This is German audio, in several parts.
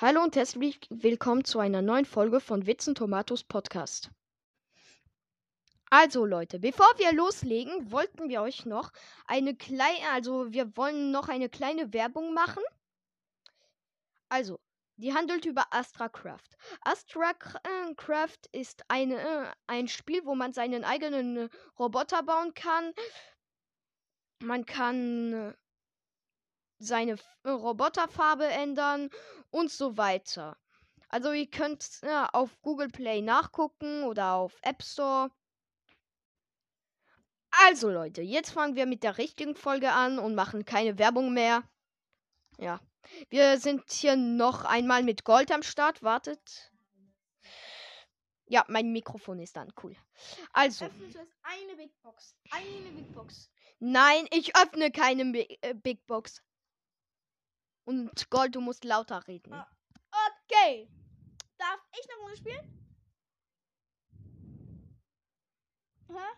Hallo und herzlich willkommen zu einer neuen Folge von Witzen Tomatos Podcast. Also Leute, bevor wir loslegen, wollten wir euch noch eine kleine, also wir wollen noch eine kleine Werbung machen. Also, die handelt über AstraCraft. AstraCraft ist eine, äh, ein Spiel, wo man seinen eigenen äh, Roboter bauen kann. Man kann äh, seine Roboterfarbe ändern und so weiter. Also ihr könnt ja, auf Google Play nachgucken oder auf App Store. Also Leute, jetzt fangen wir mit der richtigen Folge an und machen keine Werbung mehr. Ja. Wir sind hier noch einmal mit Gold am Start. Wartet. Ja, mein Mikrofon ist dann cool. Also. Öffne zuerst eine Big Box. Eine Big Box. Nein, ich öffne keine äh, Big Box. Und Gold, du musst lauter reden. Ah. Okay. Darf ich eine Runde spielen?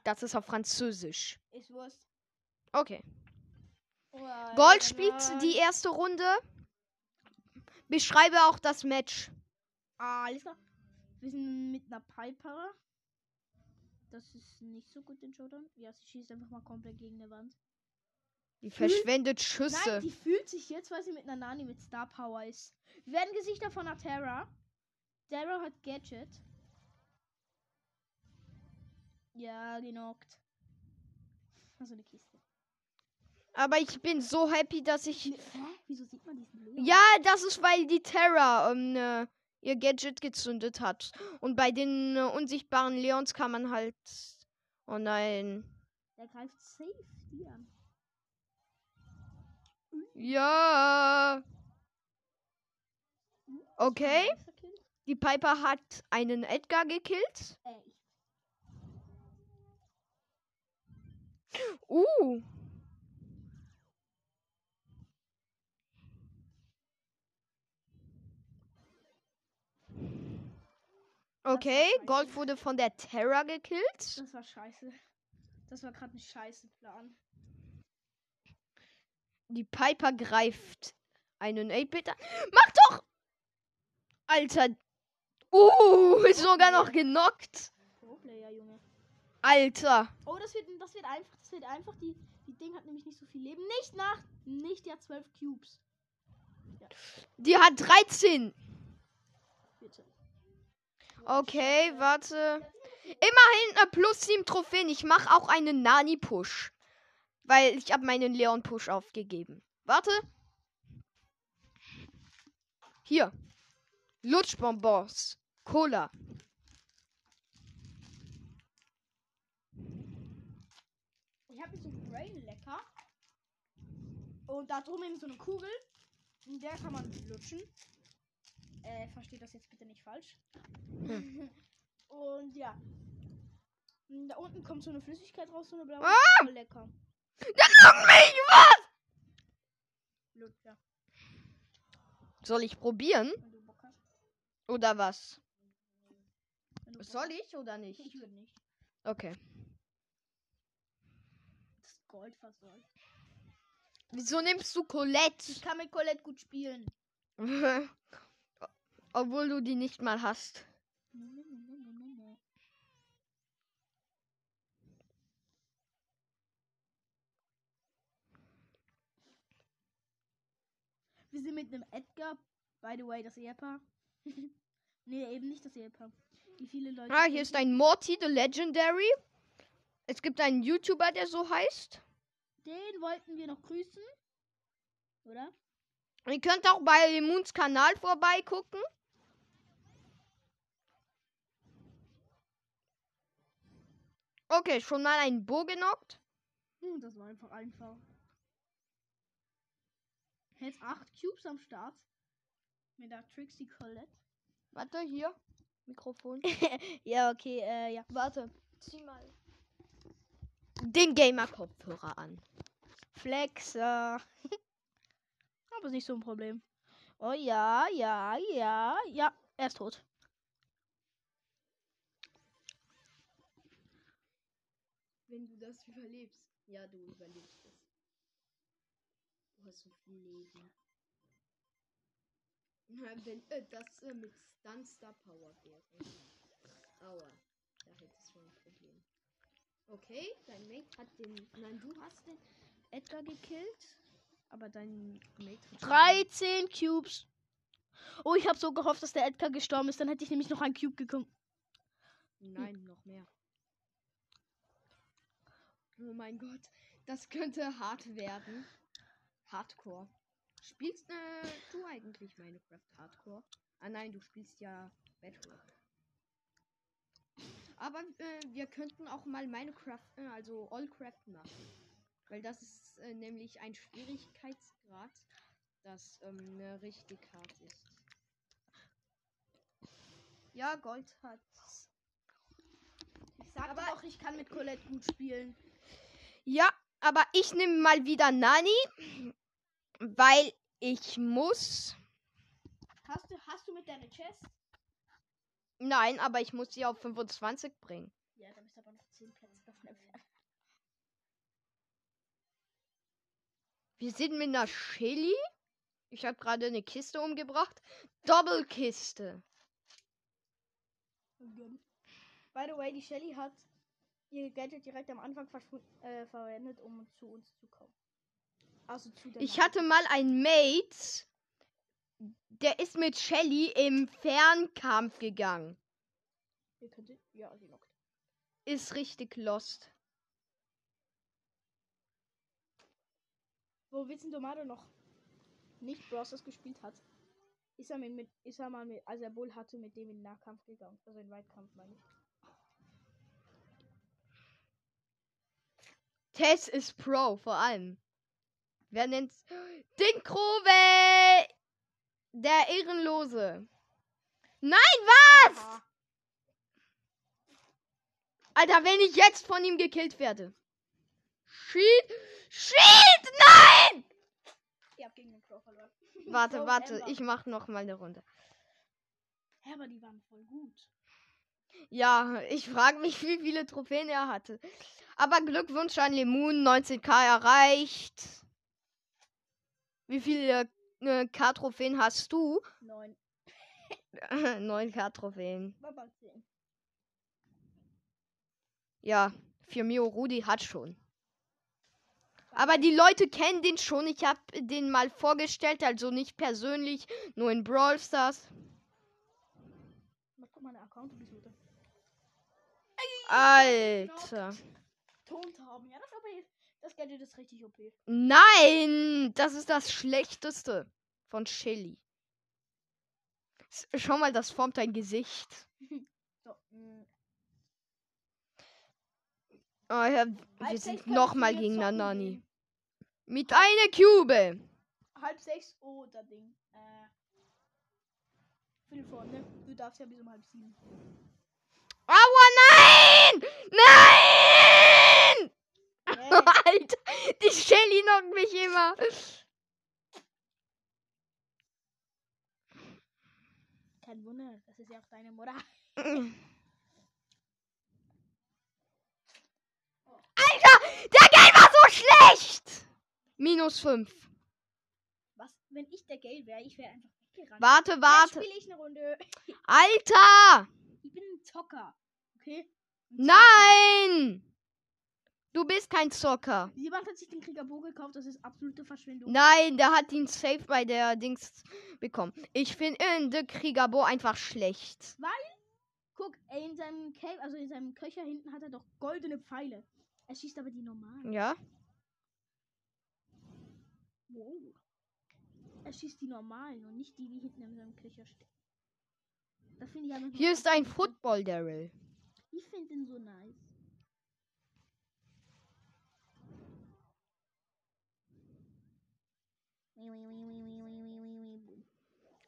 Das ist auf Französisch. Ist Wurst. Okay. Gold spielt die erste Runde. Beschreibe auch das Match. Ah, alles klar. Wir sind mit einer Piper. Das ist nicht so gut in Showdown. Ja, sie schießt einfach mal komplett gegen eine Wand. Die verschwendet Schüsse. Nein, die fühlt sich jetzt, weil sie mit einer Nani mit Star Power ist. Wir werden Gesichter von einer Terra. Terra hat Gadget. Ja, genockt. Also eine Kiste. Aber ich bin so happy, dass ich. Hä? Wieso sieht man diesen Leon? Ja, das ist, weil die Terra ähm, äh, ihr Gadget gezündet hat. Und bei den äh, unsichtbaren Leons kann man halt. Oh nein. Der greift safe die an. Ja. Okay. Die Piper hat einen Edgar gekillt. Uh. Okay. Gold wurde von der Terra gekillt. Das war scheiße. Das war gerade ein scheiße Plan. Die Piper greift einen 8-Bit an. Mach doch! Alter. Uh, ist sogar noch genockt. Alter. Oh, das wird, das wird einfach, das wird einfach. Die, die Ding hat nämlich nicht so viel Leben. Nicht nach, nicht ja 12 Cubes. Die hat 13. Bitte. Okay, warte. Immerhin äh, plus 7 Trophäen. Ich mache auch einen Nani-Push. Weil ich habe meinen Leon-Push aufgegeben. Warte. Hier. Lutschbonbons. Cola. Ich habe so Brain lecker. Und da drum eben so eine Kugel. In der kann man lutschen. Äh, versteht das jetzt bitte nicht falsch. Und ja. Da unten kommt so eine Flüssigkeit raus, so eine blaue. Ah! Voll lecker. Leck mich, was? Soll ich probieren? Oder was? Soll ich oder nicht? Ich würde nicht. Okay. Das Gold versorgt. Wieso nimmst du Colette? Ich kann mit Colette gut spielen. Obwohl du die nicht mal hast. Wir sind mit einem Edgar, by the way, das Ehepaar. nee, eben nicht das Ehepaar. Wie viele Leute. Ah, hier ist ein Morty the Legendary. Es gibt einen YouTuber, der so heißt. Den wollten wir noch grüßen. Oder? Ihr könnt auch bei Moons Kanal vorbeigucken. Okay, schon mal ein Bo genockt. Hm, das war einfach einfach. Jetzt 8 Cubes am Start. Mit der Trixie Colette. Warte, hier. Mikrofon. ja, okay, äh, ja. Warte. Zieh mal. Den Gamer-Kopfhörer an. Flexer. Aber ist nicht so ein Problem. Oh ja, ja, ja, ja. Er ist tot. Wenn du das überlebst. Ja, du überlebst es. Hast so viel Leben. Wenn äh, das äh, mit Stunster Power wäre. Aua, da hättest du ein Problem. Okay, dein Mate hat den. Nein, du hast den Edgar gekillt. Aber dein Mate hat. 13 Cubes. Oh, ich habe so gehofft, dass der Edgar gestorben ist. Dann hätte ich nämlich noch einen Cube gekommen. Nein, noch mehr. Oh mein Gott, das könnte hart werden. Hardcore. Spielst äh, du eigentlich Minecraft Hardcore? Ah nein, du spielst ja Bedrock. Aber äh, wir könnten auch mal Minecraft, äh, also Allcraft machen. Weil das ist äh, nämlich ein Schwierigkeitsgrad, das ähm, ne, richtig hart ist. Ja, Gold hat. Ich sag Aber- auch, ich kann mit Colette gut spielen. Ja, aber ich nehme mal wieder Nani, weil ich muss. Hast du, hast du mit deiner Chest? Nein, aber ich muss sie auf 25 bringen. Ja, da bist du aber noch 10 Plätze davon entfernt. Wir sind mit einer Shelly. Ich habe gerade eine Kiste umgebracht. Doppelkiste. By the way, die Shelly hat ihr Gadget direkt am Anfang äh, verwendet, um zu uns zu kommen. Also Ich hatte mal einen Mate, der ist mit Shelly im Fernkampf gegangen. Ihr könntet, ja. Ist richtig lost. Wo Witzen Domado noch nicht Browsers gespielt hat, ist er, mit, mit, ist er mal mit, als er Bull hatte, mit dem in den Nahkampf gegangen. Also in Weitkampf, meine ich. Tess ist Pro, vor allem. Wer nennt's? Dinkrove! Der Ehrenlose. Nein, was? Aha. Alter, wenn ich jetzt von ihm gekillt werde. Shit! Shit! Nein! Ihr habt gegen den Crow verloren. Warte, Crow warte, Ember. ich mach noch mal eine Runde. Hä, aber die waren voll gut. Ja, ich frage mich, wie viele Trophäen er hatte. Aber Glückwunsch an Lemoon, 19k erreicht. Wie viele äh, K-Trophäen hast du? Neun. 9k Trophäen. War bald zehn. Ja, Firmio Rudi hat schon. Aber die Leute kennen den schon. Ich habe den mal vorgestellt, also nicht persönlich, nur in Brawl Stars. Account-Episode. Alter. Tont haben. Ja, das, OP, das Gadget ist richtig OP. Nein, das ist das Schlechteste von Shelly. Schau mal, das formt dein Gesicht. So, mm. Oh, ja, wir sind nochmal gegen Nanani. Mit einer Cube. Halb sechs, oh, da Ding. Äh. Viertel vor, ne? Du darfst ja bis um halb sieben. Aua, nein! Nein! Alter, die Shelly knockt mich immer. kein Wunder, das ist ja auch deine Mutter. Alter, der Game war so schlecht. Minus 5. Was, wenn ich der Gale wäre, ich wäre einfach weggerannt. Warte, warte. spiele ich eine Runde. Alter! Ich bin ein Zocker. Okay? Nein! Du bist kein Zocker. Jemand hat sich den Kriegerbo gekauft, das ist absolute Verschwendung. Nein, der hat ihn safe bei der Dings bekommen. Ich finde Kriegerbo einfach schlecht. Guck, ey, in seinem Cave, also in seinem Köcher hinten hat er doch goldene Pfeile. Er schießt aber die normalen. Ja? Wow. Er schießt die normalen und nicht die, die hinten in seinem Köcher stehen. Das finde ich nur Hier ist ein Football Daryl. Ich finde den so nice.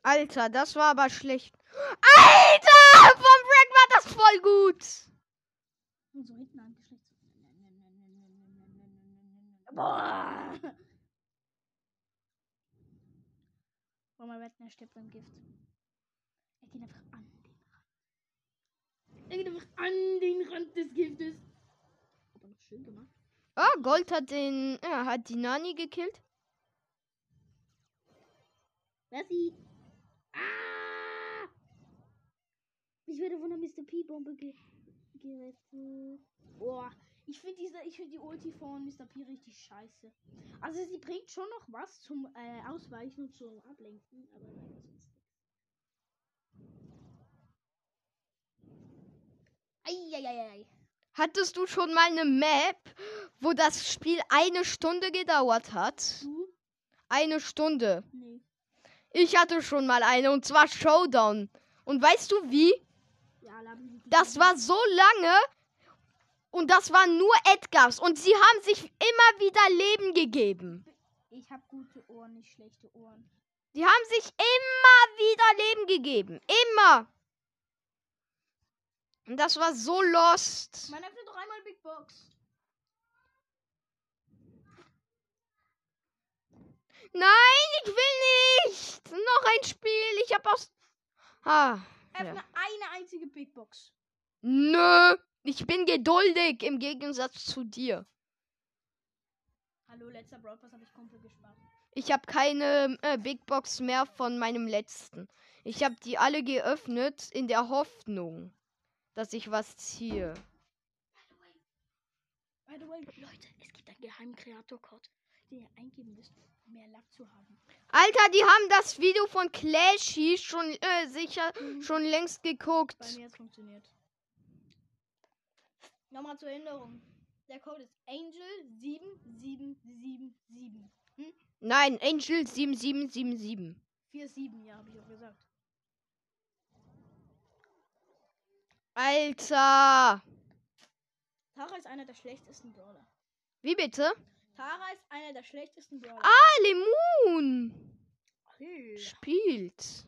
Alter, das war aber schlecht. Alter! Vom Brack war das voll gut. So hinten angeschickt. Boah! Wollen wir wetten, er stirbt beim Gift. Er geht einfach an den Rand. Er geht einfach an den Rand des Giftes. Aber noch schön gemacht. Ah, Gold hat den, ja, hat die Nani gekillt. Wer sie? Ah! werde von der Mr. P-Bombe ge gerettet. Boah, ich finde diese, ich finde die Ulti von Mr. P richtig scheiße. Also sie bringt schon noch was zum äh, Ausweichen und zum Ablenken, aber nein, sonst nichts. Eieieiei. Hattest du schon mal eine Map, wo das Spiel eine Stunde gedauert hat? Du? Eine Stunde. Nee. Ich hatte schon mal eine und zwar Showdown. Und weißt du wie? Das war so lange und das waren nur Edgars und sie haben sich immer wieder Leben gegeben. Ich habe gute Ohren, nicht schlechte Ohren. Die haben sich immer wieder Leben gegeben. Immer. Und das war so lost. Man öffnet doch einmal Big Box. Nein, ich will nicht. Noch ein Spiel. Ich hab aus. Ah. Öffne Ja. eine einzige Big Box. Nö. Ich bin geduldig im Gegensatz zu dir. Hallo, letzter Brawl Pass habe ich komplett gespart. Ich habe keine äh, Big Box mehr von meinem letzten. Ich habe die alle geöffnet in der Hoffnung, dass ich was ziehe. By the way, Leute, es gibt einen geheimen Kreator-Code, den ihr eingeben müsst, mehr Lack zu haben. Alter, die haben das Video von Clashy schon äh, sicher schon längst geguckt. Bei mir hat funktioniert. Nochmal zur Erinnerung. Der Code ist Angel7777. Hm? Nein, Angel 7777. 47, ja, habe ich auch gesagt. Alter. Tara ist einer der schlechtesten Brawler. Wie bitte? Tara ist einer der schlechtesten Brawler. Ah, Lemon Hey. spielt.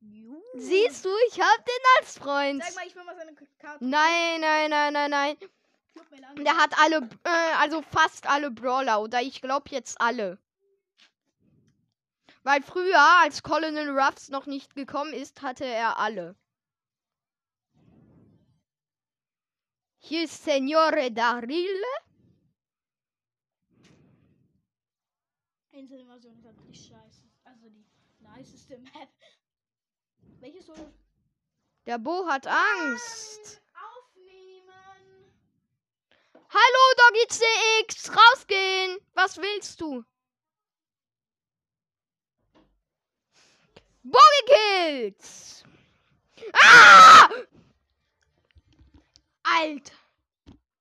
Juhu. Siehst du, ich hab den als Freund. Sag mal, ich will mal seine Karte. Nein, nein, nein, nein, nein. Der hat alle, äh, also fast alle Brawler oder ich glaube jetzt alle. Weil früher, als Colonel Ruffs noch nicht gekommen ist, hatte er alle. Hier ist Signore Darile. Inselinvasion ist halt richtig scheiße. Also die niceste Map. Welches Solo? Der Bo hat Angst. Aufnehmen! Hallo, Doggy CX, rausgehen. Was willst du? Bo gekillt. Ah! Alter.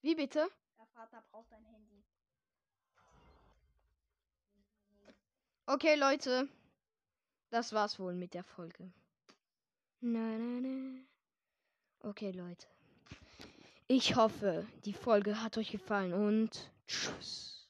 Wie bitte? Der Vater braucht ein Handy. Okay, Leute. Das war's wohl mit der Folge. Na, na, na. Okay, Leute. Ich hoffe, die Folge hat euch gefallen und tschüss.